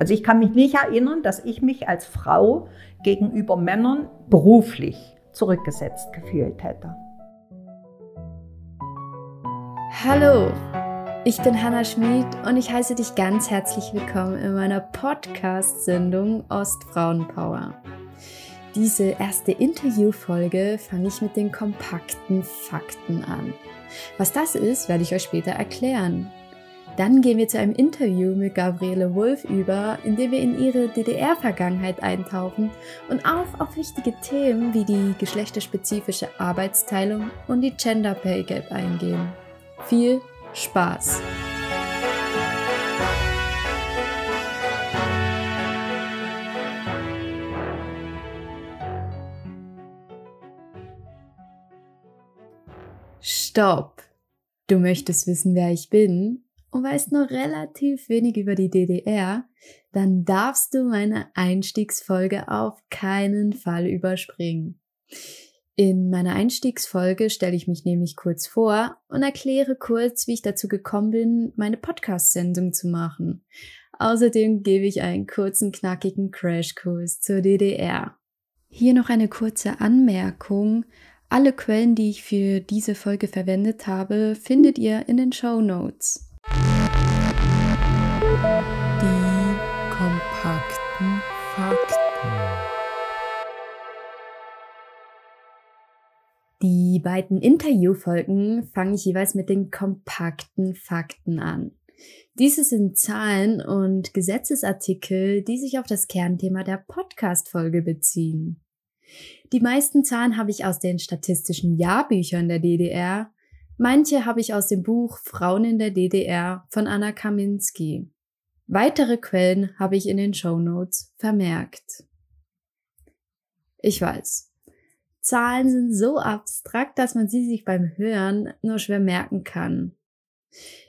Also ich kann mich nicht erinnern, dass ich mich als Frau gegenüber Männern beruflich zurückgesetzt gefühlt hätte. Hallo, ich bin Hanna Schmid und ich heiße dich ganz herzlich willkommen in meiner Podcast-Sendung Ostfrauenpower. Diese erste Interviewfolge fange ich mit den kompakten Fakten an. Was das ist, werde ich euch später erklären. Dann gehen wir zu einem Interview mit Gabriele Wolf über, in dem wir in ihre DDR-Vergangenheit eintauchen und auch auf wichtige Themen wie die geschlechterspezifische Arbeitsteilung und die Gender Pay Gap eingehen. Viel Spaß! Stopp! Du möchtest wissen, wer ich bin und weißt nur relativ wenig über die DDR, dann darfst du meine Einstiegsfolge auf keinen Fall überspringen. In meiner Einstiegsfolge stelle ich mich nämlich kurz vor und erkläre kurz, wie ich dazu gekommen bin, meine Podcast-Sendung zu machen. Außerdem gebe ich einen kurzen, knackigen Crashkurs zur DDR. Hier noch eine kurze Anmerkung. Alle Quellen, die ich für diese Folge verwendet habe, findet ihr in den Show Notes. Die kompakten Fakten. Die beiden Interviewfolgen fange ich jeweils mit den kompakten Fakten an. Diese sind Zahlen und Gesetzesartikel, die sich auf das Kernthema der Podcast-Folge beziehen. Die meisten Zahlen habe ich aus den statistischen Jahrbüchern der DDR, manche habe ich aus dem Buch Frauen in der DDR von Anna Kaminski. Weitere Quellen habe ich in den Show Notes vermerkt. Ich weiß, Zahlen sind so abstrakt, dass man sie sich beim Hören nur schwer merken kann.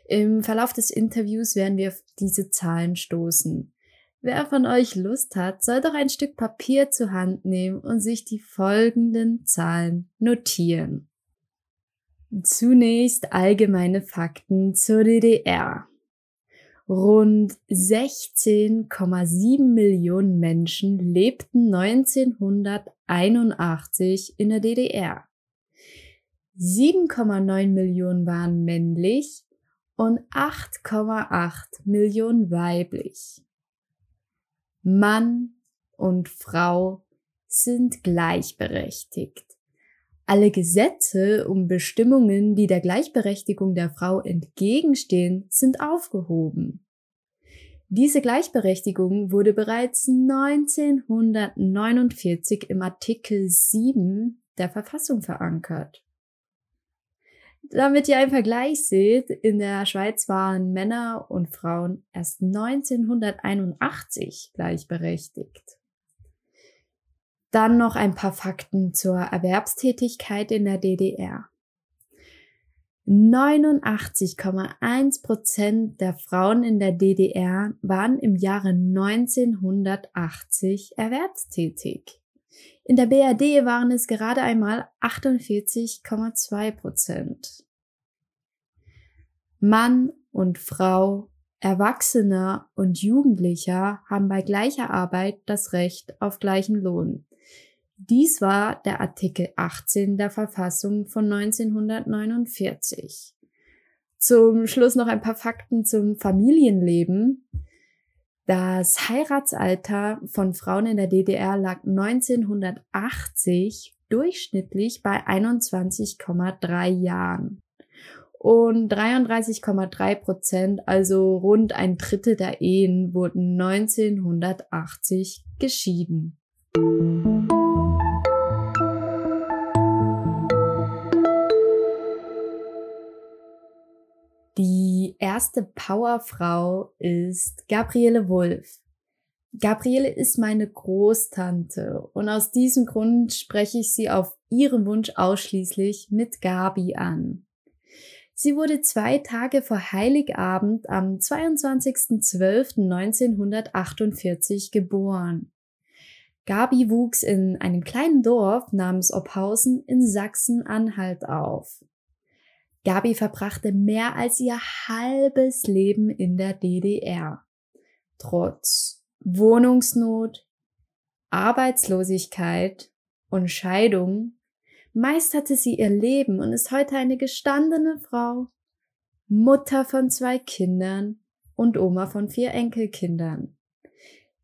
Im Verlauf des Interviews werden wir auf diese Zahlen stoßen. Wer von euch Lust hat, soll doch ein Stück Papier zur Hand nehmen und sich die folgenden Zahlen notieren. Zunächst allgemeine Fakten zur DDR. Rund 16,7 Millionen Menschen lebten 1981 in der DDR. 7,9 Millionen waren männlich und 8,8 Millionen weiblich. Mann und Frau sind gleichberechtigt. Alle Gesetze und Bestimmungen, die der Gleichberechtigung der Frau entgegenstehen, sind aufgehoben. Diese Gleichberechtigung wurde bereits 1949 im Artikel 7 der Verfassung verankert. Damit ihr einen Vergleich seht, in der Schweiz waren Männer und Frauen erst 1981 gleichberechtigt. Dann noch ein paar Fakten zur Erwerbstätigkeit in der DDR. 89,1 Prozent der Frauen in der DDR waren im Jahre 1980 erwerbstätig. In der BRD waren es gerade einmal 48,2 Prozent. Mann und Frau, Erwachsener und Jugendlicher haben bei gleicher Arbeit das Recht auf gleichen Lohn. Dies war der Artikel 18 der Verfassung von 1949. Zum Schluss noch ein paar Fakten zum Familienleben. Das Heiratsalter von Frauen in der DDR lag 1980 durchschnittlich bei 21,3 Jahren. Und 33,3 Prozent, also rund ein Drittel der Ehen, wurden 1980 geschieden. Erste Powerfrau ist Gabriele Wulff. Gabriele ist meine Großtante und aus diesem Grund spreche ich sie auf ihren Wunsch ausschließlich mit Gabi an. Sie wurde zwei Tage vor Heiligabend am 22.12.1948 geboren. Gabi wuchs in einem kleinen Dorf namens Ophausen in Sachsen-Anhalt auf. Gabi verbrachte mehr als ihr halbes Leben in der DDR. Trotz Wohnungsnot, Arbeitslosigkeit und Scheidung meisterte sie ihr Leben und ist heute eine gestandene Frau, Mutter von zwei Kindern und Oma von vier Enkelkindern.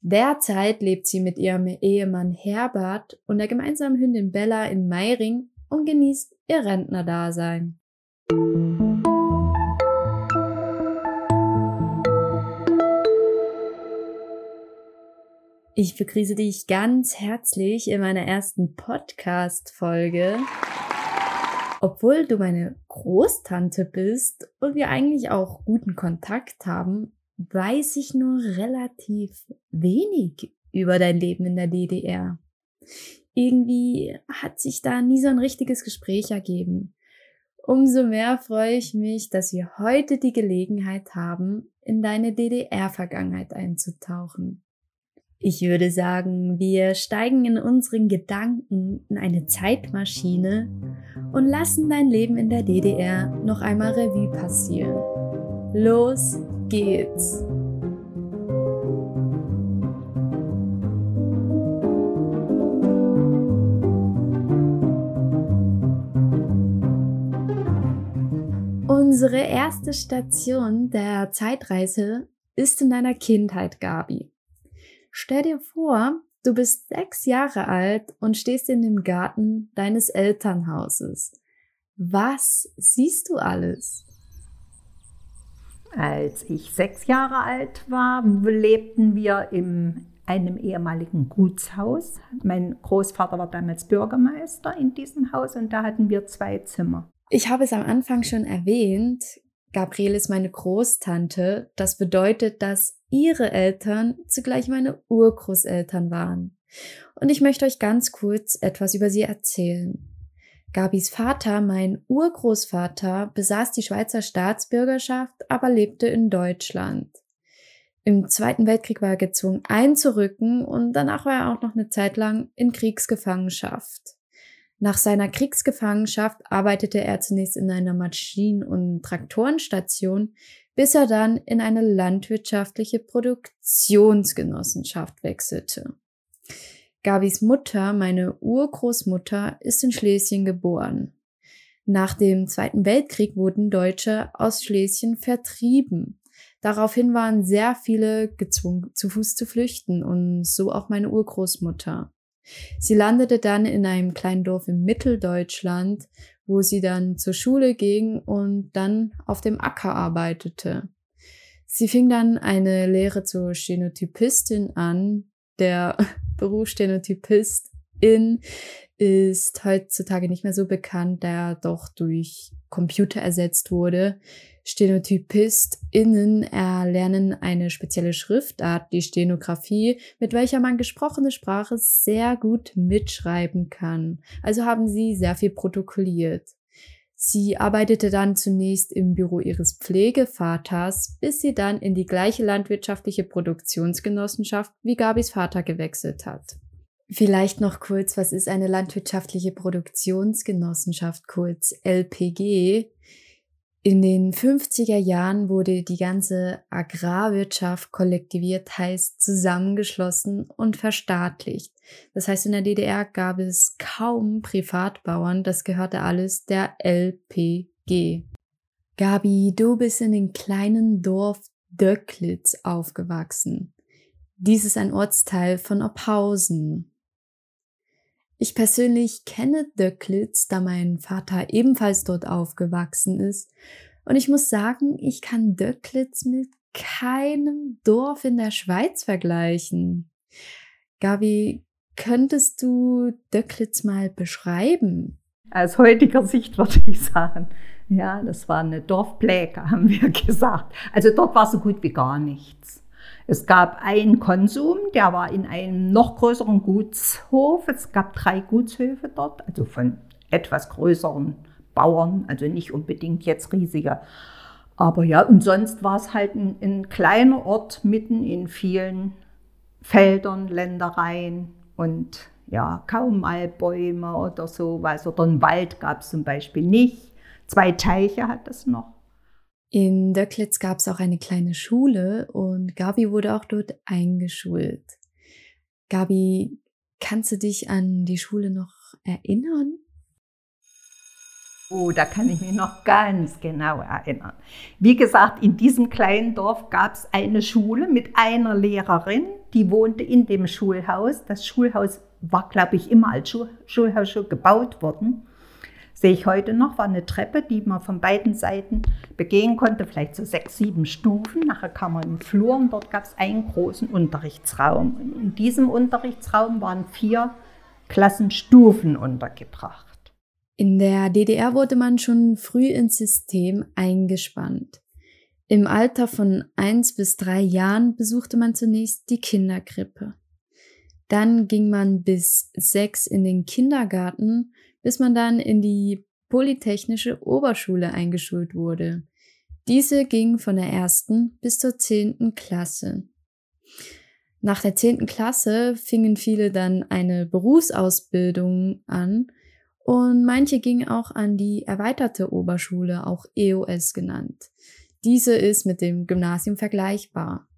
Derzeit lebt sie mit ihrem Ehemann Herbert und der gemeinsamen Hündin Bella in Meiring und genießt ihr Rentnerdasein. Ich begrüße dich ganz herzlich in meiner ersten Podcast-Folge. Obwohl du meine Großtante bist und wir eigentlich auch guten Kontakt haben, weiß ich nur relativ wenig über dein Leben in der DDR. Irgendwie hat sich da nie so ein richtiges Gespräch ergeben. Umso mehr freue ich mich, dass wir heute die Gelegenheit haben, in deine DDR-Vergangenheit einzutauchen. Ich würde sagen, wir steigen in unseren Gedanken in eine Zeitmaschine und lassen dein Leben in der DDR noch einmal Revue passieren. Los geht's! Unsere erste Station der Zeitreise ist in deiner Kindheit, Gabi. Stell dir vor, du bist sechs Jahre alt und stehst in dem Garten deines Elternhauses. Was siehst du alles? Als ich sechs Jahre alt war, lebten wir in einem ehemaligen Gutshaus. Mein Großvater war damals Bürgermeister in diesem Haus und da hatten wir zwei Zimmer. Ich habe es am Anfang schon erwähnt. Gabriele ist meine Großtante. Das bedeutet, dass ihre Eltern zugleich meine Urgroßeltern waren. Und ich möchte euch ganz kurz etwas über sie erzählen. Gabis Vater, mein Urgroßvater, besaß die Schweizer Staatsbürgerschaft, aber lebte in Deutschland. Im Zweiten Weltkrieg war er gezwungen einzurücken und danach war er auch noch eine Zeit lang in Kriegsgefangenschaft. Nach seiner Kriegsgefangenschaft arbeitete er zunächst in einer Maschinen- und Traktorenstation, bis er dann in eine landwirtschaftliche Produktionsgenossenschaft wechselte. Gabis Mutter, meine Urgroßmutter, ist in Schlesien geboren. Nach dem Zweiten Weltkrieg wurden Deutsche aus Schlesien vertrieben. Daraufhin waren sehr viele gezwungen, zu Fuß zu flüchten und so auch meine Urgroßmutter. Sie landete dann in einem kleinen Dorf in Mitteldeutschland, wo sie dann zur Schule ging und dann auf dem Acker arbeitete. Sie fing dann eine Lehre zur Stenotypistin an. Der Beruf Stenotypistin ist heutzutage nicht mehr so bekannt, da er doch durch Computer ersetzt wurde. StenotypistInnen erlernen eine spezielle Schriftart, die Stenografie, mit welcher man gesprochene Sprache sehr gut mitschreiben kann. Also haben sie sehr viel protokolliert. Sie arbeitete dann zunächst im Büro ihres Pflegevaters, bis sie dann in die gleiche landwirtschaftliche Produktionsgenossenschaft wie Gabis Vater gewechselt hat. Vielleicht noch kurz, was ist eine landwirtschaftliche Produktionsgenossenschaft, kurz LPG? In den 50er Jahren wurde die ganze Agrarwirtschaft kollektiviert, heißt zusammengeschlossen und verstaatlicht. Das heißt, in der DDR gab es kaum Privatbauern, das gehörte alles der LPG. Gabi, du bist in dem kleinen Dorf Döcklitz aufgewachsen. Dies ist ein Ortsteil von Ophausen. Ich persönlich kenne Döcklitz, da mein Vater ebenfalls dort aufgewachsen ist. Und ich muss sagen, ich kann Döcklitz mit keinem Dorf in der Schweiz vergleichen. Gabi, könntest du Döcklitz mal beschreiben? Aus heutiger Sicht würde ich sagen, ja, das war eine Dorfpläge, haben wir gesagt. Also dort war so gut wie gar nichts. Es gab einen Konsum, der war in einem noch größeren Gutshof. Es gab drei Gutshöfe dort, also von etwas größeren Bauern, also nicht unbedingt jetzt riesige. Aber ja, und sonst war es halt ein, ein kleiner Ort mitten in vielen Feldern, Ländereien und ja, kaum mal Bäume oder sowas. Oder einen Wald gab es zum Beispiel nicht. Zwei Teiche hat es noch. In Döcklitz gab es auch eine kleine Schule und Gabi wurde auch dort eingeschult. Gabi, kannst du dich an die Schule noch erinnern? Oh, da kann ich mich noch ganz genau erinnern. Wie gesagt, in diesem kleinen Dorf gab es eine Schule mit einer Lehrerin, die wohnte in dem Schulhaus. Das Schulhaus war, glaube ich, immer als Schulhaus schon gebaut worden sehe ich heute noch, war eine Treppe, die man von beiden Seiten begehen konnte, vielleicht so sechs, sieben Stufen. Nachher kam man den Flur und dort gab es einen großen Unterrichtsraum. In diesem Unterrichtsraum waren vier Klassenstufen untergebracht. In der DDR wurde man schon früh ins System eingespannt. Im Alter von eins bis drei Jahren besuchte man zunächst die Kinderkrippe. Dann ging man bis sechs in den Kindergarten bis man dann in die Polytechnische Oberschule eingeschult wurde. Diese ging von der ersten bis zur zehnten Klasse. Nach der zehnten Klasse fingen viele dann eine Berufsausbildung an und manche gingen auch an die erweiterte Oberschule, auch EOS genannt. Diese ist mit dem Gymnasium vergleichbar.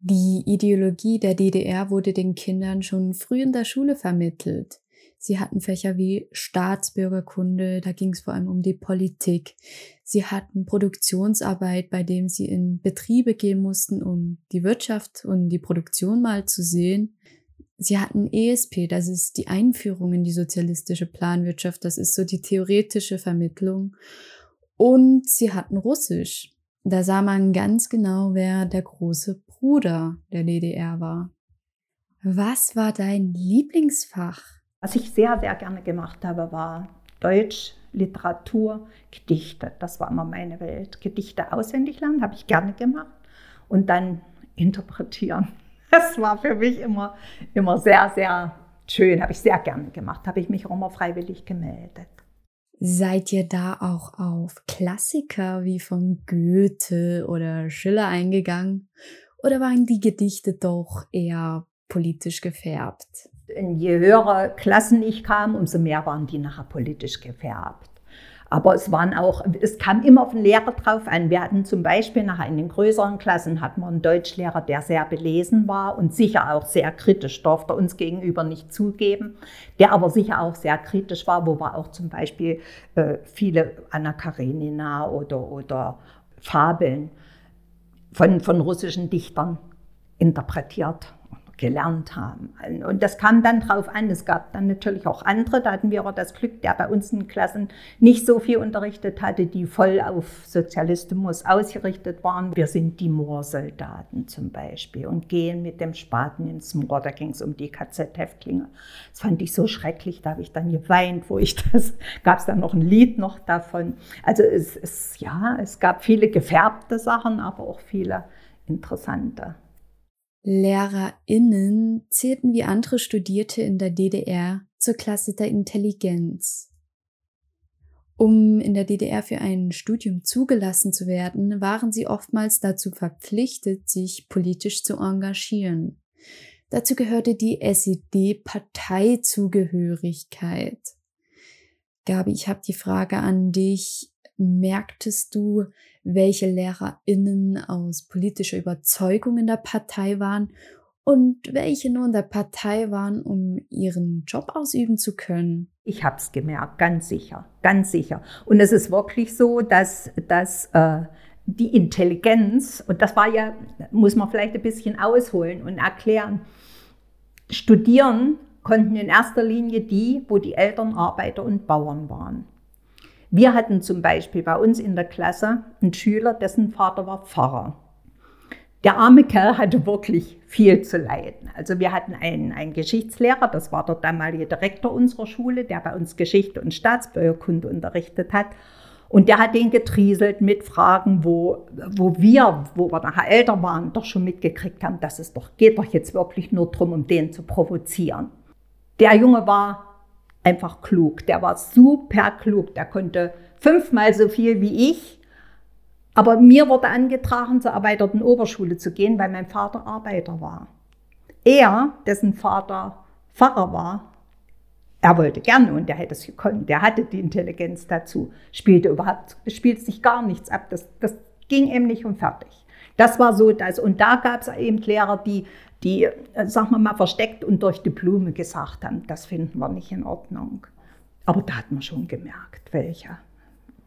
Die Ideologie der DDR wurde den Kindern schon früh in der Schule vermittelt. Sie hatten Fächer wie Staatsbürgerkunde, da ging es vor allem um die Politik. Sie hatten Produktionsarbeit, bei dem sie in Betriebe gehen mussten, um die Wirtschaft und die Produktion mal zu sehen. Sie hatten ESP, das ist die Einführung in die sozialistische Planwirtschaft, das ist so die theoretische Vermittlung. Und sie hatten Russisch. Da sah man ganz genau, wer der große Bruder der DDR war. Was war dein Lieblingsfach? Was ich sehr, sehr gerne gemacht habe, war Deutsch, Literatur, Gedichte. Das war immer meine Welt. Gedichte auswendig lernen habe ich gerne gemacht und dann interpretieren. Das war für mich immer, immer sehr, sehr schön. Habe ich sehr gerne gemacht. Habe ich mich auch immer freiwillig gemeldet. Seid ihr da auch auf Klassiker wie von Goethe oder Schiller eingegangen? Oder waren die Gedichte doch eher politisch gefärbt? Je höhere Klassen ich kam, umso mehr waren die nachher politisch gefärbt. Aber es waren auch, es kam immer auf den Lehrer drauf an. Wir hatten zum Beispiel nachher in den größeren Klassen hatten wir einen Deutschlehrer, der sehr belesen war und sicher auch sehr kritisch, durfte uns gegenüber nicht zugeben, der aber sicher auch sehr kritisch war, wo wir auch zum Beispiel äh, viele Anna Karenina oder, oder Fabeln von, von russischen Dichtern interpretiert gelernt haben. Und das kam dann drauf an. Es gab dann natürlich auch andere, da hatten wir auch das Glück, der bei uns in Klassen nicht so viel unterrichtet hatte, die voll auf Sozialismus ausgerichtet waren. Wir sind die Moorsoldaten zum Beispiel und gehen mit dem Spaten ins Moor. Da ging es um die KZ-Häftlinge. Das fand ich so schrecklich, da habe ich dann geweint, wo ich das, gab es dann noch ein Lied noch davon. Also es, es, ja, es gab viele gefärbte Sachen, aber auch viele interessante. LehrerInnen zählten wie andere Studierte in der DDR zur Klasse der Intelligenz. Um in der DDR für ein Studium zugelassen zu werden, waren sie oftmals dazu verpflichtet, sich politisch zu engagieren. Dazu gehörte die SED-Parteizugehörigkeit. Gabi, ich habe die Frage an dich. Merktest du, welche LehrerInnen aus politischer Überzeugung in der Partei waren und welche nur in der Partei waren, um ihren Job ausüben zu können? Ich habe es gemerkt, ganz sicher, ganz sicher. Und es ist wirklich so, dass, dass äh, die Intelligenz, und das war ja, muss man vielleicht ein bisschen ausholen und erklären, studieren konnten in erster Linie die, wo die Eltern Arbeiter und Bauern waren. Wir hatten zum Beispiel bei uns in der Klasse einen Schüler, dessen Vater war Pfarrer. Der arme Kerl hatte wirklich viel zu leiden. Also wir hatten einen, einen Geschichtslehrer, das war der damalige Direktor unserer Schule, der bei uns Geschichte und Staatsbürgerkunde unterrichtet hat. Und der hat den getrieselt mit Fragen, wo, wo wir, wo wir nachher älter waren, doch schon mitgekriegt haben, dass es doch geht doch jetzt wirklich nur darum, um den zu provozieren. Der Junge war einfach klug. Der war super klug. Der konnte fünfmal so viel wie ich. Aber mir wurde angetragen, zur erweiterten Oberschule zu gehen, weil mein Vater Arbeiter war. Er, dessen Vater Pfarrer war, er wollte gerne und er hätte es gekonnt. Der hatte die Intelligenz dazu. Spielte überhaupt, spielt sich gar nichts ab. Das, das Ging eben nicht und fertig. Das war so das. Und da gab es eben Lehrer, die, die, äh, sagen wir mal, versteckt und durch die Blume gesagt haben, das finden wir nicht in Ordnung. Aber da hat man schon gemerkt, welche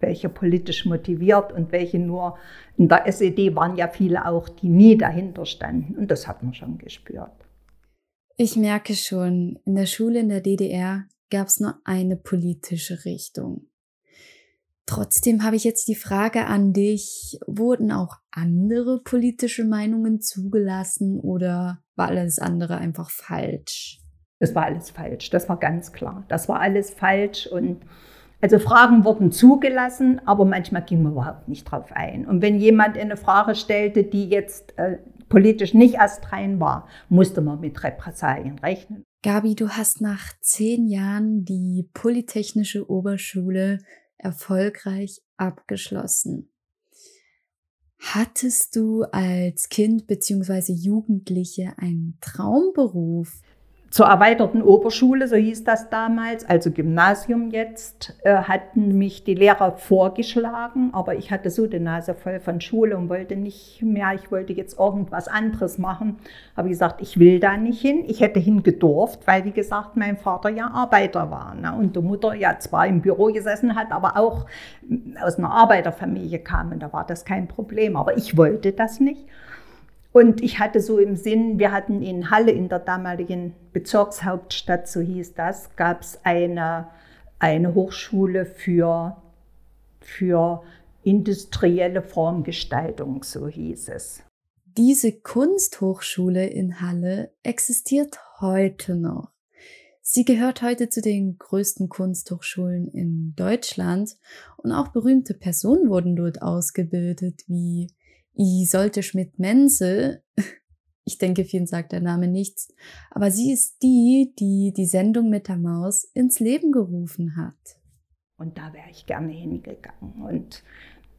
welche politisch motiviert und welche nur in der SED waren ja viele auch, die nie dahinter standen. Und das hat man schon gespürt. Ich merke schon, in der Schule in der DDR gab es nur eine politische Richtung. Trotzdem habe ich jetzt die Frage an dich, wurden auch andere politische Meinungen zugelassen oder war alles andere einfach falsch? Es war alles falsch, das war ganz klar. Das war alles falsch und also Fragen wurden zugelassen, aber manchmal ging man überhaupt nicht drauf ein. Und wenn jemand eine Frage stellte, die jetzt äh, politisch nicht astrein war, musste man mit Repressalien rechnen. Gabi, du hast nach zehn Jahren die Polytechnische Oberschule erfolgreich abgeschlossen. Hattest du als Kind bzw. Jugendliche einen Traumberuf? Zur erweiterten Oberschule, so hieß das damals, also Gymnasium jetzt, äh, hatten mich die Lehrer vorgeschlagen, aber ich hatte so die Nase voll von Schule und wollte nicht mehr, ich wollte jetzt irgendwas anderes machen. Habe gesagt, ich will da nicht hin. Ich hätte hingedurft, weil wie gesagt, mein Vater ja Arbeiter war ne? und die Mutter ja zwar im Büro gesessen hat, aber auch aus einer Arbeiterfamilie kam und da war das kein Problem. Aber ich wollte das nicht. Und ich hatte so im Sinn, wir hatten in Halle, in der damaligen Bezirkshauptstadt, so hieß das, gab es eine, eine Hochschule für, für industrielle Formgestaltung, so hieß es. Diese Kunsthochschule in Halle existiert heute noch. Sie gehört heute zu den größten Kunsthochschulen in Deutschland und auch berühmte Personen wurden dort ausgebildet, wie Isolde Schmidt-Menzel, ich denke, vielen sagt der Name nichts, aber sie ist die, die die Sendung mit der Maus ins Leben gerufen hat. Und da wäre ich gerne hingegangen. Und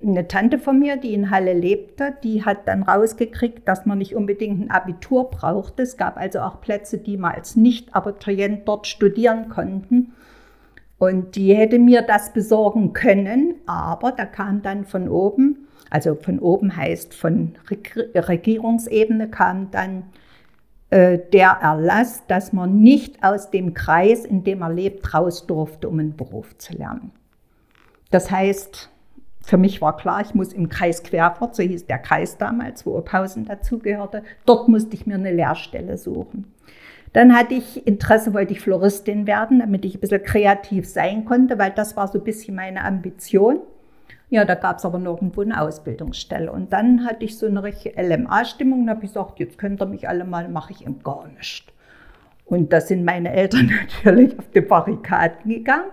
eine Tante von mir, die in Halle lebte, die hat dann rausgekriegt, dass man nicht unbedingt ein Abitur brauchte. Es gab also auch Plätze, die man als Nicht-Abiturient dort studieren konnten. Und die hätte mir das besorgen können, aber da kam dann von oben, also von oben heißt von Regierungsebene kam dann äh, der Erlass, dass man nicht aus dem Kreis, in dem er lebt, raus durfte, um einen Beruf zu lernen. Das heißt, für mich war klar, ich muss im Kreis Querfurt, so hieß der Kreis damals, wo Ophausen dazugehörte, dort musste ich mir eine Lehrstelle suchen. Dann hatte ich Interesse, wollte ich Floristin werden, damit ich ein bisschen kreativ sein konnte, weil das war so ein bisschen meine Ambition. Ja, da gab es aber nirgendwo eine Ausbildungsstelle. Und dann hatte ich so eine richtige LMA-Stimmung und habe gesagt, jetzt könnt ihr mich alle mal, mache ich eben gar nicht. Und da sind meine Eltern natürlich auf die Barrikaden gegangen.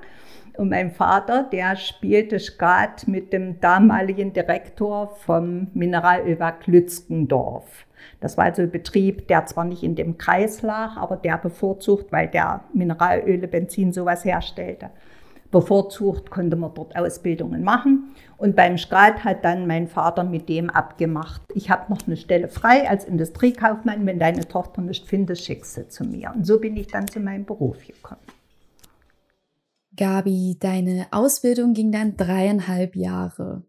Und mein Vater, der spielte Skat mit dem damaligen Direktor vom Mineralölwerk Lützgendorf. Das war also ein Betrieb, der zwar nicht in dem Kreis lag, aber der bevorzugt, weil der Mineralöle, Benzin sowas herstellte bevorzugt, konnte man dort Ausbildungen machen. Und beim Skat hat dann mein Vater mit dem abgemacht, ich habe noch eine Stelle frei als Industriekaufmann, wenn deine Tochter nicht findest, schick sie zu mir. Und so bin ich dann zu meinem Beruf gekommen. Gabi, deine Ausbildung ging dann dreieinhalb Jahre.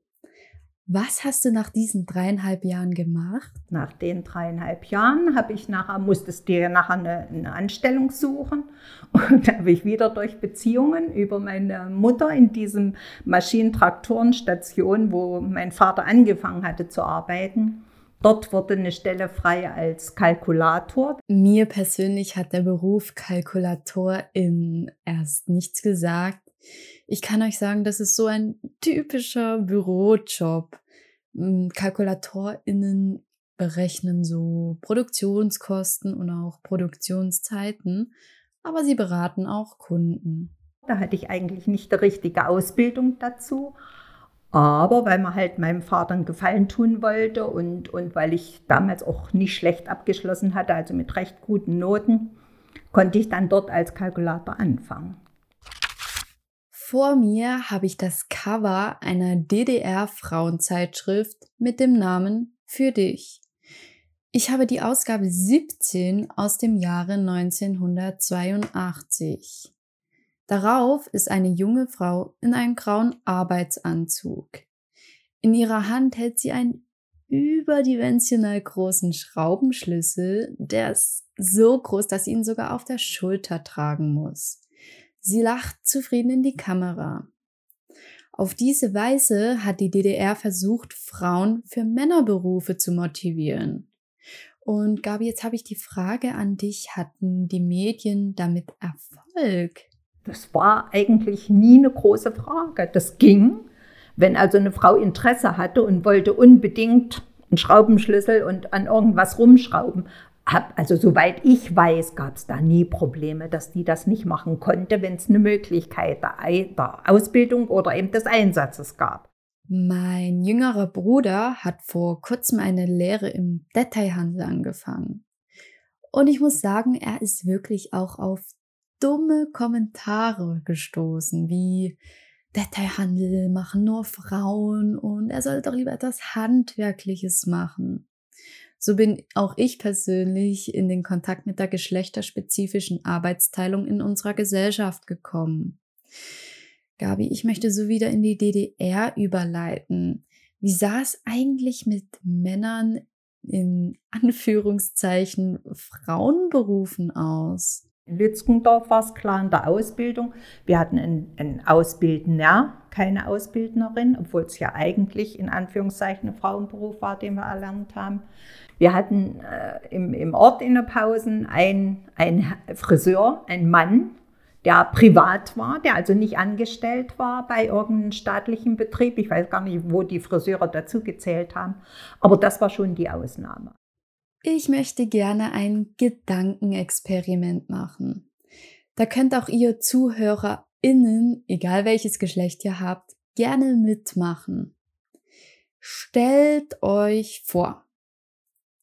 Was hast du nach diesen dreieinhalb Jahren gemacht? Nach den dreieinhalb Jahren habe ich nachher, musstest dir nachher eine, eine Anstellung suchen. Und da habe ich wieder durch Beziehungen über meine Mutter in diesem Maschinentraktorenstation, wo mein Vater angefangen hatte zu arbeiten, Dort wurde eine Stelle frei als Kalkulator. Mir persönlich hat der Beruf Kalkulator in erst nichts gesagt. Ich kann euch sagen, das ist so ein typischer Bürojob. Hm, KalkulatorInnen berechnen so Produktionskosten und auch Produktionszeiten, aber sie beraten auch Kunden. Da hatte ich eigentlich nicht die richtige Ausbildung dazu. Aber weil man halt meinem Vater einen Gefallen tun wollte und, und weil ich damals auch nicht schlecht abgeschlossen hatte, also mit recht guten Noten, konnte ich dann dort als Kalkulator anfangen. Vor mir habe ich das Cover einer DDR-Frauenzeitschrift mit dem Namen Für dich. Ich habe die Ausgabe 17 aus dem Jahre 1982. Darauf ist eine junge Frau in einem grauen Arbeitsanzug. In ihrer Hand hält sie einen überdimensional großen Schraubenschlüssel, der ist so groß, dass sie ihn sogar auf der Schulter tragen muss. Sie lacht zufrieden in die Kamera. Auf diese Weise hat die DDR versucht, Frauen für Männerberufe zu motivieren. Und Gabi, jetzt habe ich die Frage an dich, hatten die Medien damit Erfolg? Das war eigentlich nie eine große Frage. Das ging. Wenn also eine Frau Interesse hatte und wollte unbedingt einen Schraubenschlüssel und an irgendwas rumschrauben, hab, also soweit ich weiß, gab es da nie Probleme, dass die das nicht machen konnte, wenn es eine Möglichkeit der, der Ausbildung oder eben des Einsatzes gab. Mein jüngerer Bruder hat vor kurzem eine Lehre im Detailhandel angefangen. Und ich muss sagen, er ist wirklich auch auf dumme Kommentare gestoßen, wie Detailhandel machen nur Frauen und er soll doch lieber etwas Handwerkliches machen. So bin auch ich persönlich in den Kontakt mit der geschlechterspezifischen Arbeitsteilung in unserer Gesellschaft gekommen. Gabi, ich möchte so wieder in die DDR überleiten. Wie sah es eigentlich mit Männern in Anführungszeichen Frauenberufen aus? In Lützgendorf war es klar in der Ausbildung. Wir hatten einen, einen Ausbildner, keine Ausbildnerin, obwohl es ja eigentlich in Anführungszeichen ein Frauenberuf war, den wir erlernt haben. Wir hatten äh, im, im Ort in der Pausen einen Friseur, einen Mann, der privat war, der also nicht angestellt war bei irgendeinem staatlichen Betrieb. Ich weiß gar nicht, wo die Friseure dazu gezählt haben, aber das war schon die Ausnahme. Ich möchte gerne ein Gedankenexperiment machen. Da könnt auch ihr ZuhörerInnen, egal welches Geschlecht ihr habt, gerne mitmachen. Stellt euch vor,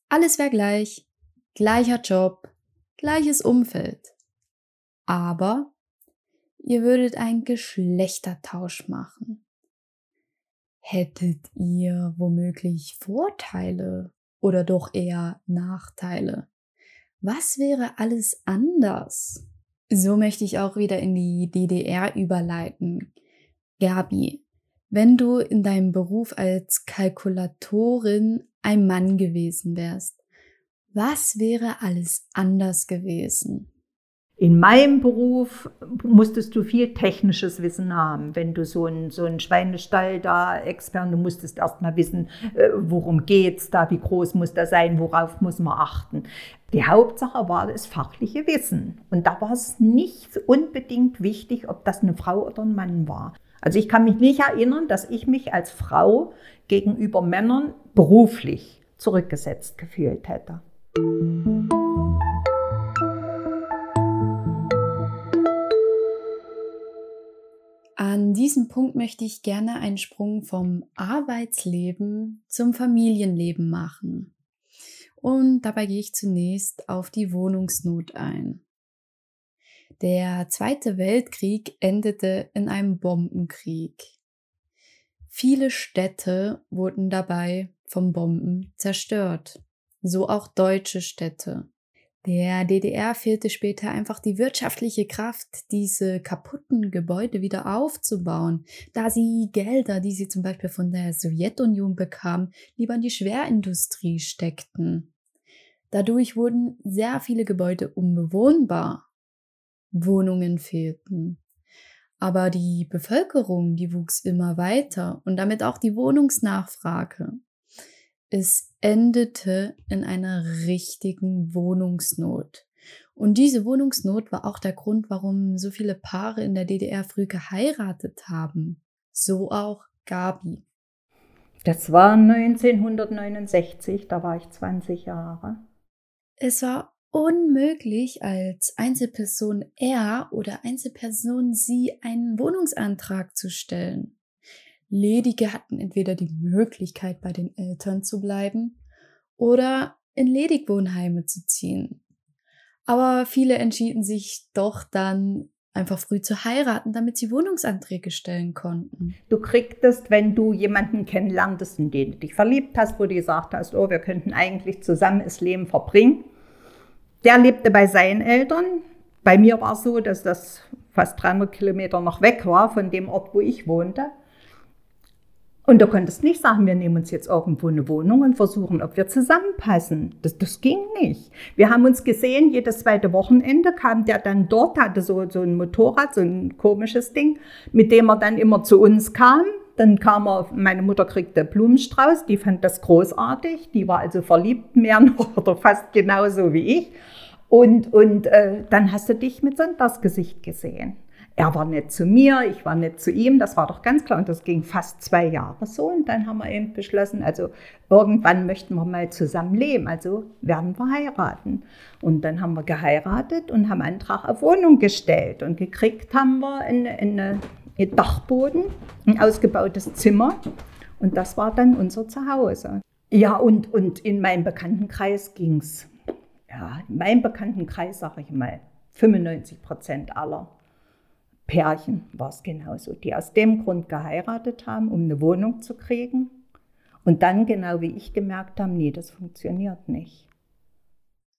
alles wäre gleich, gleicher Job, gleiches Umfeld. Aber ihr würdet einen Geschlechtertausch machen. Hättet ihr womöglich Vorteile oder doch eher Nachteile? Was wäre alles anders? So möchte ich auch wieder in die DDR überleiten. Gabi, wenn du in deinem Beruf als Kalkulatorin ein Mann gewesen wärst, was wäre alles anders gewesen? In meinem Beruf musstest du viel technisches Wissen haben. Wenn du so einen so Schweinestall da extern, du musstest erst mal wissen, äh, worum geht's da, wie groß muss der sein, worauf muss man achten. Die Hauptsache war das fachliche Wissen. Und da war es nicht unbedingt wichtig, ob das eine Frau oder ein Mann war. Also ich kann mich nicht erinnern, dass ich mich als Frau gegenüber Männern beruflich zurückgesetzt gefühlt hätte. An diesem Punkt möchte ich gerne einen Sprung vom Arbeitsleben zum Familienleben machen. Und dabei gehe ich zunächst auf die Wohnungsnot ein. Der Zweite Weltkrieg endete in einem Bombenkrieg. Viele Städte wurden dabei vom Bomben zerstört, so auch deutsche Städte. Der DDR fehlte später einfach die wirtschaftliche Kraft, diese kaputten Gebäude wieder aufzubauen, da sie Gelder, die sie zum Beispiel von der Sowjetunion bekam, lieber in die Schwerindustrie steckten. Dadurch wurden sehr viele Gebäude unbewohnbar. Wohnungen fehlten. Aber die Bevölkerung, die wuchs immer weiter und damit auch die Wohnungsnachfrage. Es endete in einer richtigen Wohnungsnot. Und diese Wohnungsnot war auch der Grund, warum so viele Paare in der DDR früh geheiratet haben. So auch Gabi. Das war 1969, da war ich 20 Jahre. Es war unmöglich, als Einzelperson er oder Einzelperson sie einen Wohnungsantrag zu stellen. Ledige hatten entweder die Möglichkeit, bei den Eltern zu bleiben oder in Ledigwohnheime zu ziehen. Aber viele entschieden sich doch dann einfach früh zu heiraten, damit sie Wohnungsanträge stellen konnten. Du kriegtest, wenn du jemanden kennenlerntest, in den du dich verliebt hast, wo du gesagt hast, oh, wir könnten eigentlich zusammen das Leben verbringen. Der lebte bei seinen Eltern. Bei mir war es so, dass das fast 300 Kilometer noch weg war von dem Ort, wo ich wohnte. Und du konntest nicht sagen, wir nehmen uns jetzt irgendwo eine Wohnung und versuchen, ob wir zusammenpassen. Das, das ging nicht. Wir haben uns gesehen, jedes zweite Wochenende kam der dann dort, hatte so, so ein Motorrad, so ein komisches Ding, mit dem er dann immer zu uns kam. Dann kam er, meine Mutter kriegte Blumenstrauß, die fand das großartig, die war also verliebt mehr noch oder fast genauso wie ich. Und, und äh, dann hast du dich mit Sonntagsgesicht gesehen. Er war nicht zu mir, ich war nicht zu ihm, das war doch ganz klar. Und das ging fast zwei Jahre so. Und dann haben wir eben beschlossen, also irgendwann möchten wir mal zusammen leben, also werden wir heiraten. Und dann haben wir geheiratet und haben Antrag auf Wohnung gestellt. Und gekriegt haben wir eine, eine, einen Dachboden, ein ausgebautes Zimmer. Und das war dann unser Zuhause. Ja, und, und in meinem Bekanntenkreis ging es. Ja, in meinem Bekanntenkreis, sage ich mal, 95 Prozent aller Pärchen war es genauso, die aus dem Grund geheiratet haben, um eine Wohnung zu kriegen. Und dann, genau wie ich gemerkt haben, nee, das funktioniert nicht.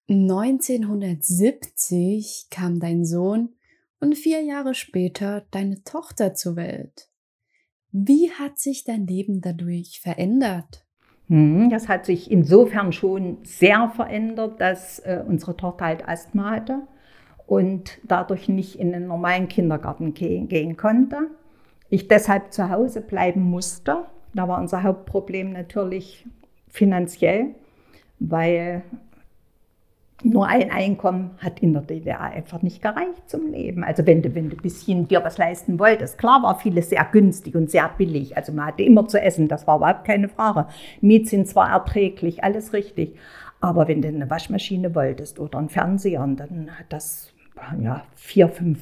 1970 kam dein Sohn und vier Jahre später deine Tochter zur Welt. Wie hat sich dein Leben dadurch verändert? Hm, das hat sich insofern schon sehr verändert, dass äh, unsere Tochter halt Asthma hatte und dadurch nicht in den normalen Kindergarten gehen konnte. Ich deshalb zu Hause bleiben musste. Da war unser Hauptproblem natürlich finanziell, weil nur ein Einkommen hat in der DDR einfach nicht gereicht zum Leben. Also wenn du, wenn du ein bisschen dir was leisten wolltest, klar war vieles sehr günstig und sehr billig. Also man hatte immer zu essen, das war überhaupt keine Frage. Mietzinn zwar erträglich, alles richtig. Aber wenn du eine Waschmaschine wolltest oder einen Fernseher, dann hat das ja, 4.000,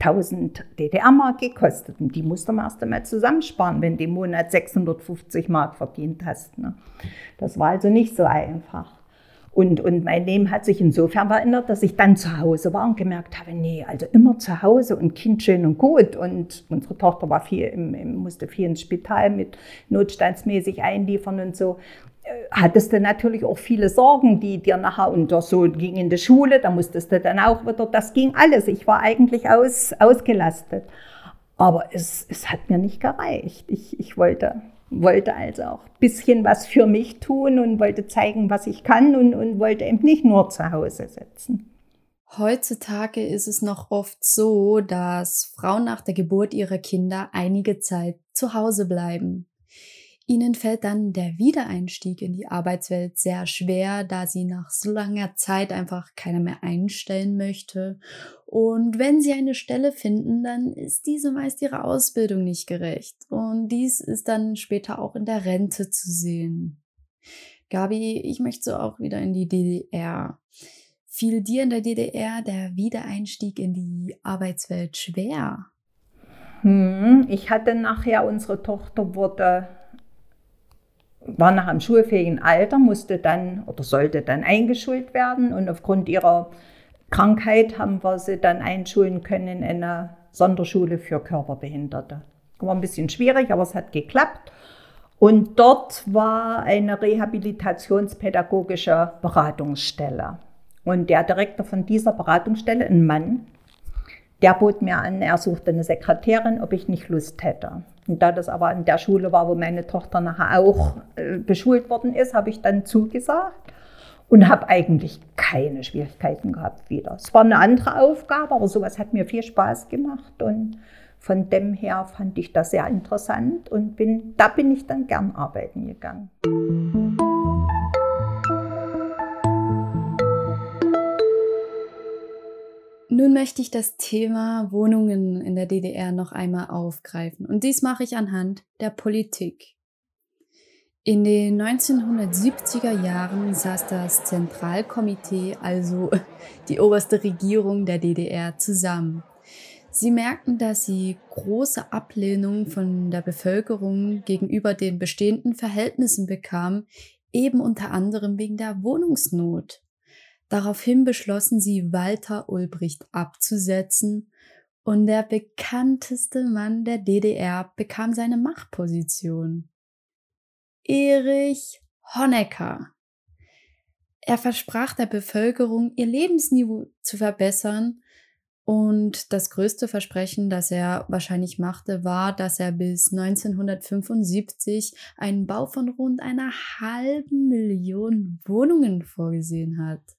5.000 DDR-Mark gekostet. Und die musst du erst einmal zusammensparen, wenn du im Monat 650 Mark verdient hast. Ne? Das war also nicht so einfach. Und, und mein Leben hat sich insofern verändert, dass ich dann zu Hause war und gemerkt habe, nee, also immer zu Hause und Kind schön und gut. Und unsere Tochter war viel im, im, musste viel ins Spital mit notstandsmäßig einliefern und so hattest du natürlich auch viele Sorgen, die dir nachher unter so ging in die Schule, da musstest du dann auch wieder, das ging alles. Ich war eigentlich aus, ausgelastet. Aber es, es hat mir nicht gereicht. Ich, ich wollte, wollte also auch ein bisschen was für mich tun und wollte zeigen, was ich kann und, und wollte eben nicht nur zu Hause sitzen. Heutzutage ist es noch oft so, dass Frauen nach der Geburt ihrer Kinder einige Zeit zu Hause bleiben. Ihnen fällt dann der Wiedereinstieg in die Arbeitswelt sehr schwer, da sie nach so langer Zeit einfach keiner mehr einstellen möchte. Und wenn sie eine Stelle finden, dann ist diese meist ihrer Ausbildung nicht gerecht. Und dies ist dann später auch in der Rente zu sehen. Gabi, ich möchte so auch wieder in die DDR. Fiel dir in der DDR der Wiedereinstieg in die Arbeitswelt schwer? Hm, ich hatte nachher, unsere Tochter wurde war nach einem schulfähigen Alter, musste dann oder sollte dann eingeschult werden und aufgrund ihrer Krankheit haben wir sie dann einschulen können in eine Sonderschule für Körperbehinderte. War ein bisschen schwierig, aber es hat geklappt. Und dort war eine rehabilitationspädagogische Beratungsstelle. Und der Direktor von dieser Beratungsstelle, ein Mann, der bot mir an, er suchte eine Sekretärin, ob ich nicht Lust hätte. Und da das aber an der Schule war, wo meine Tochter nachher auch äh, beschult worden ist, habe ich dann zugesagt und habe eigentlich keine Schwierigkeiten gehabt wieder. Es war eine andere Aufgabe, aber sowas hat mir viel Spaß gemacht und von dem her fand ich das sehr interessant und bin, da bin ich dann gern arbeiten gegangen. Nun möchte ich das Thema Wohnungen in der DDR noch einmal aufgreifen und dies mache ich anhand der Politik. In den 1970er Jahren saß das Zentralkomitee, also die oberste Regierung der DDR, zusammen. Sie merkten, dass sie große Ablehnung von der Bevölkerung gegenüber den bestehenden Verhältnissen bekamen, eben unter anderem wegen der Wohnungsnot. Daraufhin beschlossen sie, Walter Ulbricht abzusetzen und der bekannteste Mann der DDR bekam seine Machtposition. Erich Honecker. Er versprach der Bevölkerung, ihr Lebensniveau zu verbessern Und das größte Versprechen, das er wahrscheinlich machte, war, dass er bis 1975 einen Bau von rund einer halben Million Wohnungen vorgesehen hat.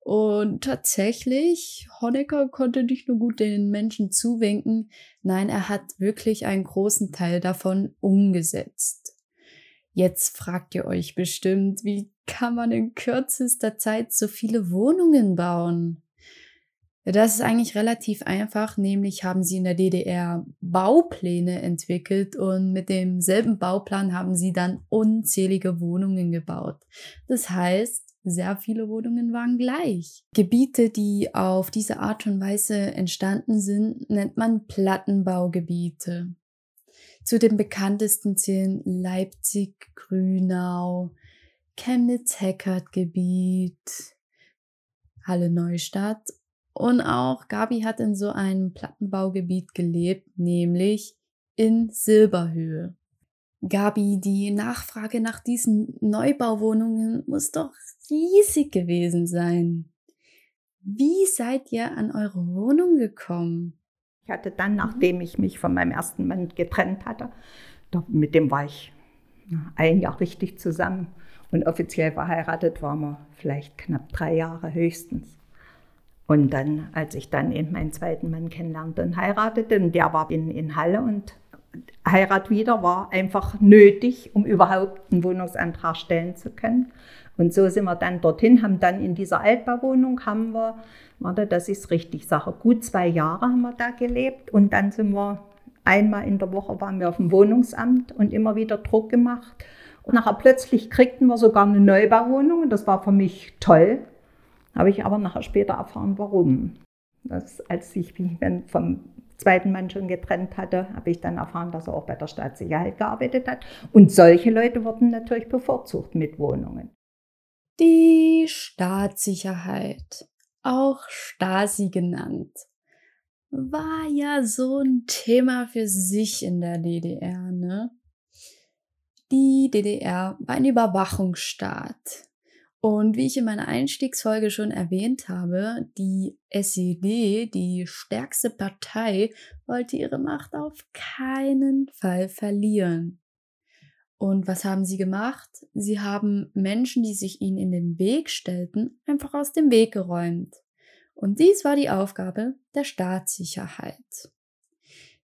Und tatsächlich, Honecker konnte nicht nur gut den Menschen zuwinken, nein, er hat wirklich einen großen Teil davon umgesetzt. Jetzt fragt ihr euch bestimmt, wie kann man in kürzester Zeit so viele Wohnungen bauen? Das ist eigentlich relativ einfach, nämlich haben sie in der DDR Baupläne entwickelt und mit demselben Bauplan haben sie dann unzählige Wohnungen gebaut. Das heißt, sehr viele Wohnungen waren gleich. Gebiete, die auf diese Art und Weise entstanden sind, nennt man Plattenbaugebiete. Zu den bekanntesten zählen Leipzig, Grünau, Chemnitz-Heckert-Gebiet, Halle Neustadt und auch Gabi hat in so einem Plattenbaugebiet gelebt, nämlich in Silberhöhe. Gabi, die Nachfrage nach diesen Neubauwohnungen muss doch riesig gewesen sein. Wie seid ihr an eure Wohnung gekommen? Ich hatte dann, nachdem ich mich von meinem ersten Mann getrennt hatte, mit dem war ich ein Jahr richtig zusammen und offiziell verheiratet waren wir vielleicht knapp drei Jahre höchstens. Und dann, als ich dann eben meinen zweiten Mann kennenlernte und heiratete, und der war in, in Halle und Heirat wieder war einfach nötig, um überhaupt einen Wohnungsantrag stellen zu können. Und so sind wir dann dorthin, haben dann in dieser Altbauwohnung, haben wir, warte, das ist richtig Sache, gut zwei Jahre haben wir da gelebt und dann sind wir einmal in der Woche waren wir auf dem Wohnungsamt und immer wieder Druck gemacht. Und nachher plötzlich kriegten wir sogar eine Neubauwohnung und das war für mich toll, habe ich aber nachher später erfahren, warum. Das, als ich mich vom zweiten Mann schon getrennt hatte, habe ich dann erfahren, dass er auch bei der Staatssicherheit gearbeitet hat. Und solche Leute wurden natürlich bevorzugt mit Wohnungen. Die Staatssicherheit, auch Stasi genannt, war ja so ein Thema für sich in der DDR, ne? Die DDR war ein Überwachungsstaat. Und wie ich in meiner Einstiegsfolge schon erwähnt habe, die SED, die stärkste Partei, wollte ihre Macht auf keinen Fall verlieren. Und was haben sie gemacht? Sie haben Menschen, die sich ihnen in den Weg stellten, einfach aus dem Weg geräumt. Und dies war die Aufgabe der Staatssicherheit.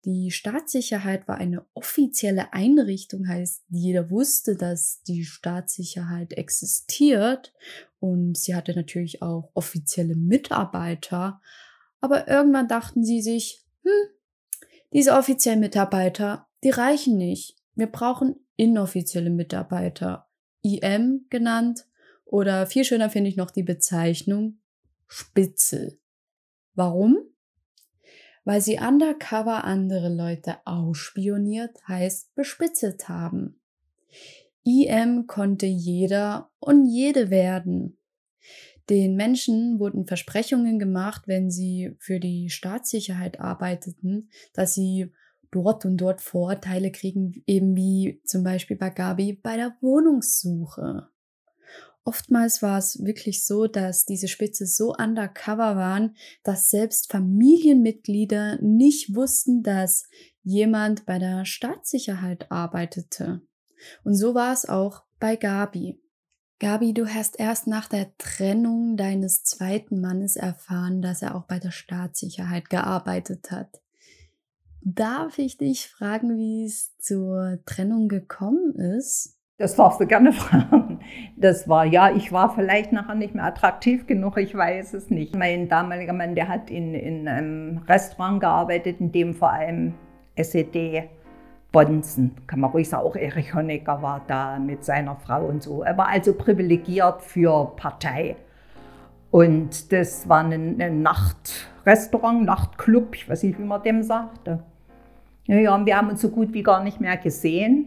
Die Staatssicherheit war eine offizielle Einrichtung, heißt, jeder wusste, dass die Staatssicherheit existiert und sie hatte natürlich auch offizielle Mitarbeiter. Aber irgendwann dachten sie sich, hm, diese offiziellen Mitarbeiter, die reichen nicht. Wir brauchen inoffizielle Mitarbeiter, IM genannt, oder viel schöner finde ich noch die Bezeichnung Spitzel. Warum? weil sie undercover andere Leute ausspioniert, heißt bespitzelt haben. IM konnte jeder und jede werden. Den Menschen wurden Versprechungen gemacht, wenn sie für die Staatssicherheit arbeiteten, dass sie dort und dort Vorteile kriegen, eben wie zum Beispiel bei Gabi bei der Wohnungssuche. Oftmals war es wirklich so, dass diese Spitze so undercover waren, dass selbst Familienmitglieder nicht wussten, dass jemand bei der Staatssicherheit arbeitete. Und so war es auch bei Gabi. Gabi, du hast erst nach der Trennung deines zweiten Mannes erfahren, dass er auch bei der Staatssicherheit gearbeitet hat. Darf ich dich fragen, wie es zur Trennung gekommen ist? Das darfst du gerne fragen. Das war, ja, ich war vielleicht nachher nicht mehr attraktiv genug, ich weiß es nicht. Mein damaliger Mann, der hat in, in einem Restaurant gearbeitet, in dem vor allem SED Bonzen, kann man ruhig sagen, auch Erich Honecker war da mit seiner Frau und so. Er war also privilegiert für Partei. Und das war ein, ein Nachtrestaurant, Nachtclub, ich weiß nicht, wie man dem sagte. Ja, und wir haben uns so gut wie gar nicht mehr gesehen.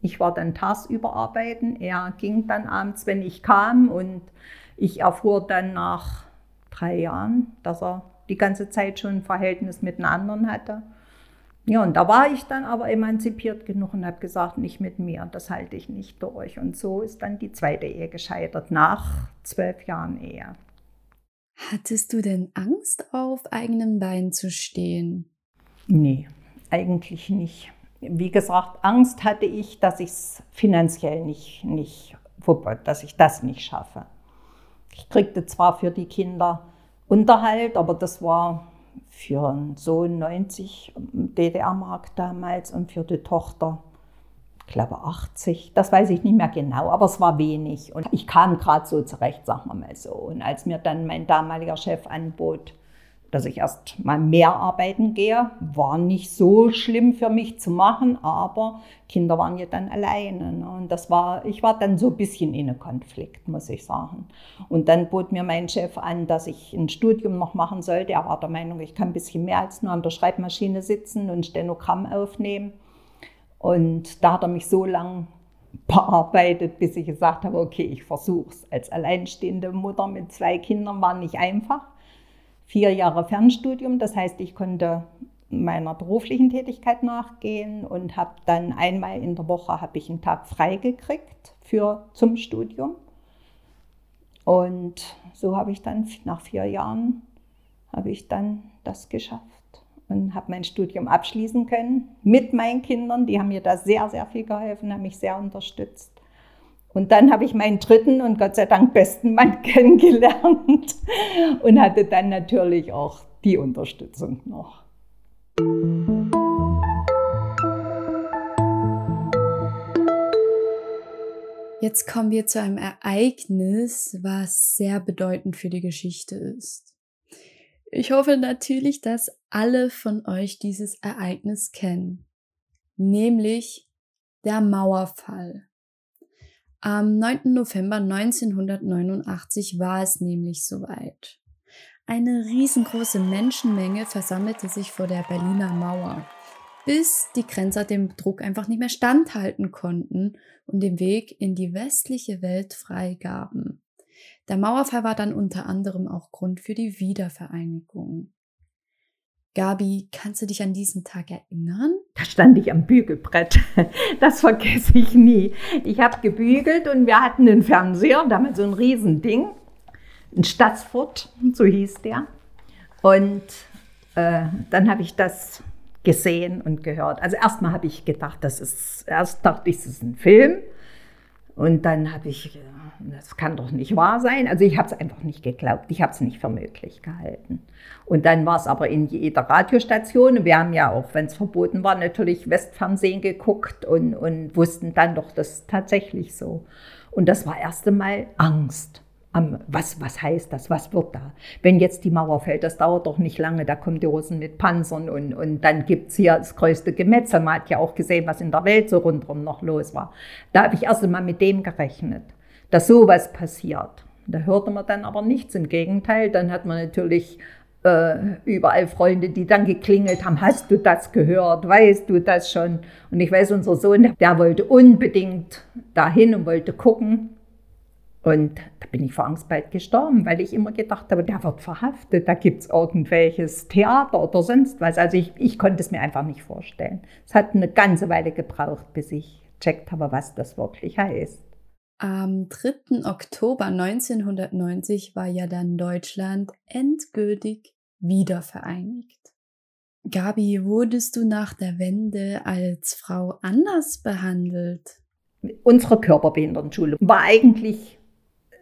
Ich war dann tags überarbeiten. Er ging dann abends, wenn ich kam. Und ich erfuhr dann nach drei Jahren, dass er die ganze Zeit schon ein Verhältnis mit einem anderen hatte. Ja, und da war ich dann aber emanzipiert genug und habe gesagt, nicht mit mir, das halte ich nicht durch. Und so ist dann die zweite Ehe gescheitert, nach zwölf Jahren Ehe. Hattest du denn Angst, auf eigenen Beinen zu stehen? Nee, eigentlich nicht. Wie gesagt, Angst hatte ich, dass ich es finanziell nicht, nicht, dass ich das nicht schaffe. Ich kriegte zwar für die Kinder Unterhalt, aber das war für einen Sohn 90 DDR-Mark damals und für die Tochter, ich glaube 80. Das weiß ich nicht mehr genau, aber es war wenig. Und ich kam gerade so zurecht, sagen wir mal so. Und als mir dann mein damaliger Chef anbot, dass ich erst mal mehr arbeiten gehe. War nicht so schlimm für mich zu machen, aber Kinder waren ja dann alleine. Ne? Und das war, ich war dann so ein bisschen in einem Konflikt, muss ich sagen. Und dann bot mir mein Chef an, dass ich ein Studium noch machen sollte. Er war der Meinung, ich kann ein bisschen mehr als nur an der Schreibmaschine sitzen und Stenogramm aufnehmen. Und da hat er mich so lange bearbeitet, bis ich gesagt habe, okay, ich versuche es. Als alleinstehende Mutter mit zwei Kindern war nicht einfach vier Jahre Fernstudium. Das heißt, ich konnte meiner beruflichen Tätigkeit nachgehen und habe dann einmal in der Woche habe ich einen Tag frei gekriegt für zum Studium. Und so habe ich dann nach vier Jahren habe ich dann das geschafft und habe mein Studium abschließen können mit meinen Kindern. Die haben mir da sehr, sehr viel geholfen, haben mich sehr unterstützt. Und dann habe ich meinen dritten und Gott sei Dank besten Mann kennengelernt und hatte dann natürlich auch die Unterstützung noch. Jetzt kommen wir zu einem Ereignis, was sehr bedeutend für die Geschichte ist. Ich hoffe natürlich, dass alle von euch dieses Ereignis kennen, nämlich der Mauerfall. Am 9. November 1989 war es nämlich soweit. Eine riesengroße Menschenmenge versammelte sich vor der Berliner Mauer, bis die Grenzer dem Druck einfach nicht mehr standhalten konnten und den Weg in die westliche Welt freigaben. Der Mauerfall war dann unter anderem auch Grund für die Wiedervereinigung. Gabi, kannst du dich an diesen Tag erinnern? Da stand ich am Bügelbrett. Das vergesse ich nie. Ich habe gebügelt und wir hatten einen Fernseher, damals so ein Riesending, ein Stadtfurt, so hieß der. Und äh, dann habe ich das gesehen und gehört. Also erstmal habe ich gedacht, das ist, erst dachte ich, es ist ein Film. Und dann habe ich, das kann doch nicht wahr sein. Also ich habe es einfach nicht geglaubt. Ich habe es nicht für möglich gehalten. Und dann war es aber in jeder Radiostation. Wir haben ja auch, wenn es verboten war, natürlich Westfernsehen geguckt und, und wussten dann doch, das ist tatsächlich so. Und das war erst einmal Angst was, was heißt das, was wird da? Wenn jetzt die Mauer fällt, das dauert doch nicht lange, da kommen die Russen mit Panzern und, und dann gibt es hier das größte Gemetzel. Man hat ja auch gesehen, was in der Welt so rundherum noch los war. Da habe ich erst einmal mit dem gerechnet, dass sowas passiert. Da hörte man dann aber nichts, im Gegenteil, dann hat man natürlich äh, überall Freunde, die dann geklingelt haben, hast du das gehört, weißt du das schon? Und ich weiß, unser Sohn, der wollte unbedingt dahin und wollte gucken. Und da bin ich vor Angst bald gestorben, weil ich immer gedacht habe, der wird verhaftet, da gibt es irgendwelches Theater oder sonst was. Also ich, ich konnte es mir einfach nicht vorstellen. Es hat eine ganze Weile gebraucht, bis ich checkt habe, was das wirklich heißt. Am 3. Oktober 1990 war ja dann Deutschland endgültig wiedervereinigt. Gabi, wurdest du nach der Wende als Frau anders behandelt? Unsere Körperbehindertenschule war eigentlich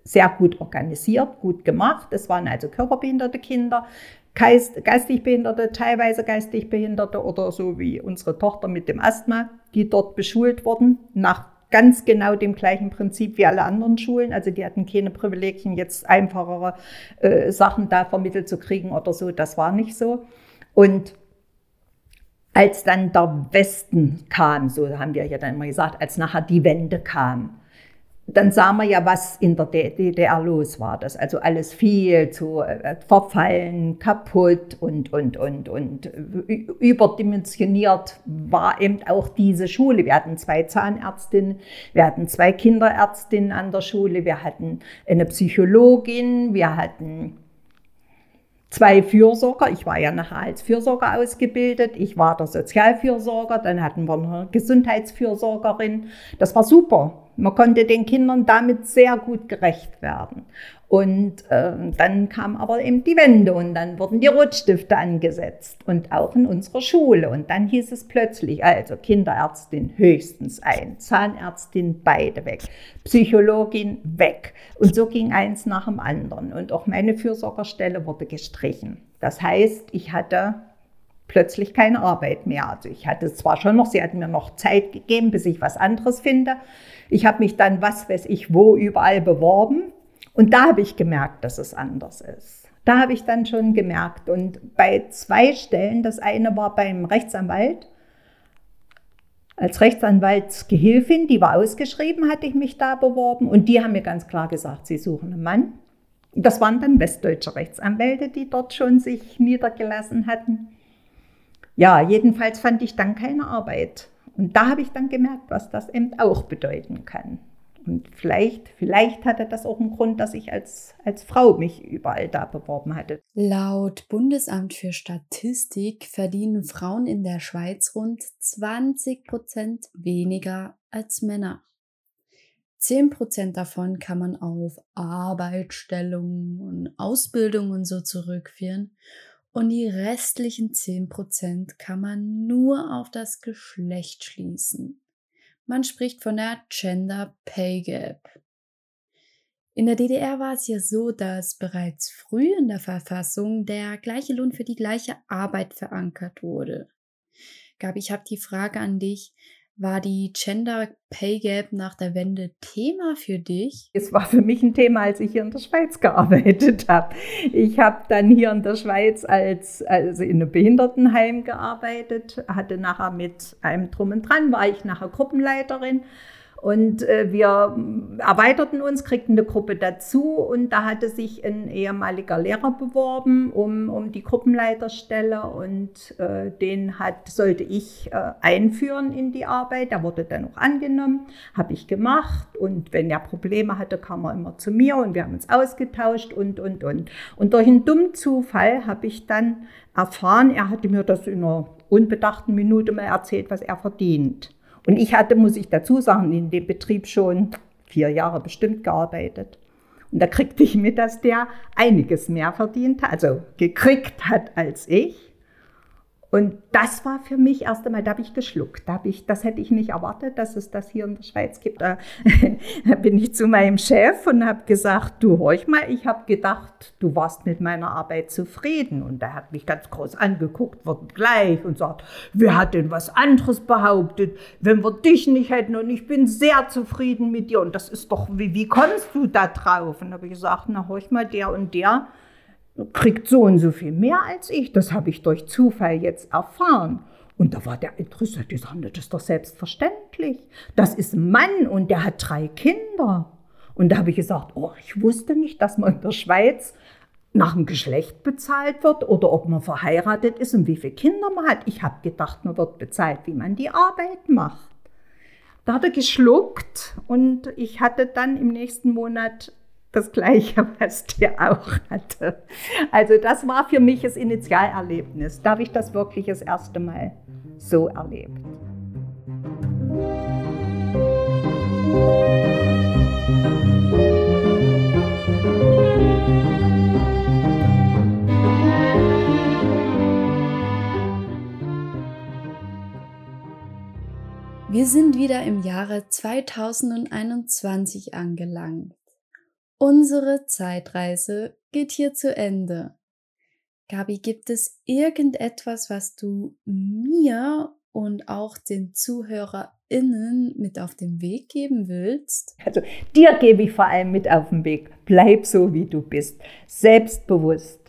sehr gut organisiert, gut gemacht. Es waren also körperbehinderte Kinder, geist, geistig Behinderte, teilweise geistig Behinderte oder so wie unsere Tochter mit dem Asthma, die dort beschult wurden, nach ganz genau dem gleichen Prinzip wie alle anderen Schulen. Also die hatten keine Privilegien, jetzt einfachere äh, Sachen da vermittelt zu kriegen oder so. Das war nicht so. Und als dann der Westen kam, so haben wir ja dann immer gesagt, als nachher die Wende kam, dann sah man ja, was in der DDR los war. Das also alles viel zu äh, verfallen, kaputt und, und, und, und überdimensioniert war eben auch diese Schule. Wir hatten zwei Zahnärztinnen, wir hatten zwei Kinderärztinnen an der Schule, wir hatten eine Psychologin, wir hatten zwei Fürsorger. Ich war ja nachher als Fürsorger ausgebildet. Ich war der Sozialfürsorger. Dann hatten wir eine Gesundheitsfürsorgerin. Das war super. Man konnte den Kindern damit sehr gut gerecht werden. Und äh, dann kam aber eben die Wende und dann wurden die Rotstifte angesetzt und auch in unserer Schule. Und dann hieß es plötzlich, also Kinderärztin höchstens ein, Zahnärztin beide weg, Psychologin weg. Und so ging eins nach dem anderen. Und auch meine Fürsorgerstelle wurde gestrichen. Das heißt, ich hatte plötzlich keine Arbeit mehr. Also ich hatte zwar schon noch, sie hatten mir noch Zeit gegeben, bis ich was anderes finde. Ich habe mich dann, was weiß ich, wo überall beworben und da habe ich gemerkt, dass es anders ist. Da habe ich dann schon gemerkt. Und bei zwei Stellen, das eine war beim Rechtsanwalt, als Rechtsanwaltsgehilfin, die war ausgeschrieben, hatte ich mich da beworben. Und die haben mir ganz klar gesagt, sie suchen einen Mann. Das waren dann westdeutsche Rechtsanwälte, die dort schon sich niedergelassen hatten. Ja, jedenfalls fand ich dann keine Arbeit. Und da habe ich dann gemerkt, was das eben auch bedeuten kann. Und vielleicht, vielleicht hatte das auch einen Grund, dass ich als, als Frau mich überall da beworben hatte. Laut Bundesamt für Statistik verdienen Frauen in der Schweiz rund 20 Prozent weniger als Männer. 10 Prozent davon kann man auf Arbeitsstellungen und Ausbildung und so zurückführen. Und die restlichen 10 Prozent kann man nur auf das Geschlecht schließen. Man spricht von der Gender Pay Gap. In der DDR war es ja so, dass bereits früh in der Verfassung der gleiche Lohn für die gleiche Arbeit verankert wurde. Gabi, ich habe die Frage an dich. War die Gender Pay Gap nach der Wende Thema für dich? Es war für mich ein Thema, als ich hier in der Schweiz gearbeitet habe. Ich habe dann hier in der Schweiz als also in einem Behindertenheim gearbeitet, hatte nachher mit einem Drum und Dran, war ich nachher Gruppenleiterin und äh, wir erweiterten uns, kriegten eine Gruppe dazu und da hatte sich ein ehemaliger Lehrer beworben um, um die Gruppenleiterstelle und äh, den hat, sollte ich äh, einführen in die Arbeit. Der wurde dann auch angenommen, habe ich gemacht und wenn er Probleme hatte, kam er immer zu mir und wir haben uns ausgetauscht und, und, und. Und durch einen dummen Zufall habe ich dann erfahren, er hatte mir das in einer unbedachten Minute mal erzählt, was er verdient. Und ich hatte, muss ich dazu sagen, in dem Betrieb schon vier Jahre bestimmt gearbeitet. Und da kriegte ich mit, dass der einiges mehr verdient hat, also gekriegt hat als ich. Und das war für mich erst einmal, da habe ich geschluckt. Da ich, das hätte ich nicht erwartet, dass es das hier in der Schweiz gibt. Da bin ich zu meinem Chef und habe gesagt, du horch mal, ich habe gedacht, du warst mit meiner Arbeit zufrieden. Und er hat mich ganz groß angeguckt, wird gleich und sagt, wer hat denn was anderes behauptet, wenn wir dich nicht hätten und ich bin sehr zufrieden mit dir. Und das ist doch, wie, wie kommst du da drauf? Und habe ich gesagt, na horch mal, der und der kriegt so und so viel mehr als ich. Das habe ich durch Zufall jetzt erfahren. Und da war der interessiert, die sagen, das ist doch selbstverständlich. Das ist ein Mann und der hat drei Kinder. Und da habe ich gesagt, oh, ich wusste nicht, dass man in der Schweiz nach dem Geschlecht bezahlt wird oder ob man verheiratet ist und wie viele Kinder man hat. Ich habe gedacht, man wird bezahlt, wie man die Arbeit macht. Da hat er geschluckt und ich hatte dann im nächsten Monat das Gleiche, was der auch hatte. Also das war für mich das Initialerlebnis. Da habe ich das wirklich das erste Mal so erlebt. Wir sind wieder im Jahre 2021 angelangt. Unsere Zeitreise geht hier zu Ende. Gabi, gibt es irgendetwas, was du mir und auch den ZuhörerInnen mit auf den Weg geben willst? Also dir gebe ich vor allem mit auf den Weg. Bleib so, wie du bist. Selbstbewusst.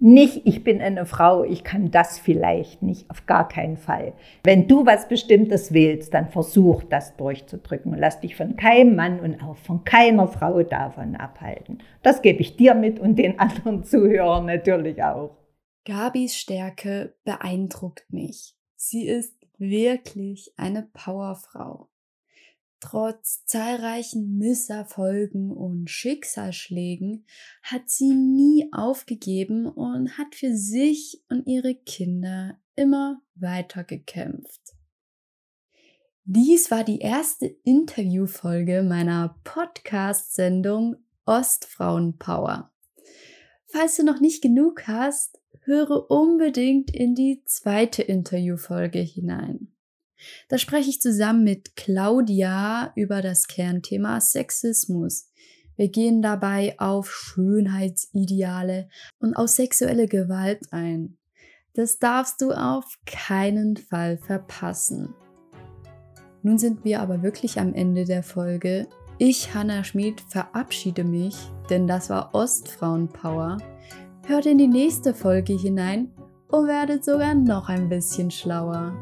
Nicht, ich bin eine Frau, ich kann das vielleicht nicht, auf gar keinen Fall. Wenn du was Bestimmtes willst, dann versuch das durchzudrücken. Lass dich von keinem Mann und auch von keiner Frau davon abhalten. Das gebe ich dir mit und den anderen Zuhörern natürlich auch. Gabis Stärke beeindruckt mich. Sie ist wirklich eine Powerfrau. Trotz zahlreichen Misserfolgen und Schicksalsschlägen hat sie nie aufgegeben und hat für sich und ihre Kinder immer weiter gekämpft. Dies war die erste Interviewfolge meiner Podcast-Sendung Ostfrauenpower. Falls du noch nicht genug hast, höre unbedingt in die zweite Interviewfolge hinein. Da spreche ich zusammen mit Claudia über das Kernthema Sexismus. Wir gehen dabei auf Schönheitsideale und auf sexuelle Gewalt ein. Das darfst du auf keinen Fall verpassen. Nun sind wir aber wirklich am Ende der Folge. Ich, Hanna Schmid, verabschiede mich, denn das war Ostfrauenpower. Hört in die nächste Folge hinein und werdet sogar noch ein bisschen schlauer.